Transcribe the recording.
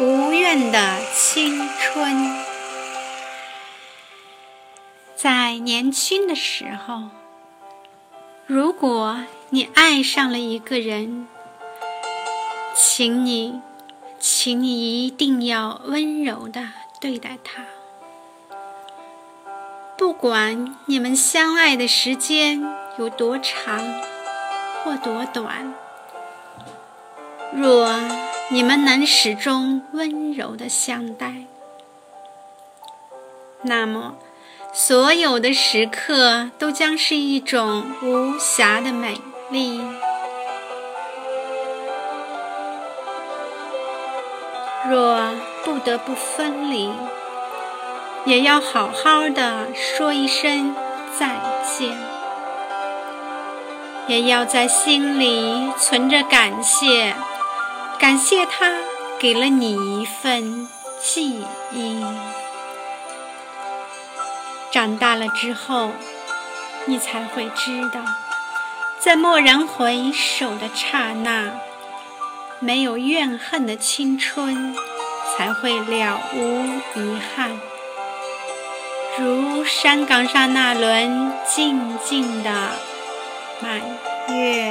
无怨的青春。在年轻的时候，如果你爱上了一个人，请你，请你一定要温柔的对待他。不管你们相爱的时间有多长或多短，若你们能始终温柔的相待，那么所有的时刻都将是一种无瑕的美丽。若不得不分离，也要好好的说一声再见，也要在心里存着感谢，感谢他给了你一份记忆。长大了之后，你才会知道，在蓦然回首的刹那，没有怨恨的青春，才会了无遗憾。如山岗上那轮静静的满月。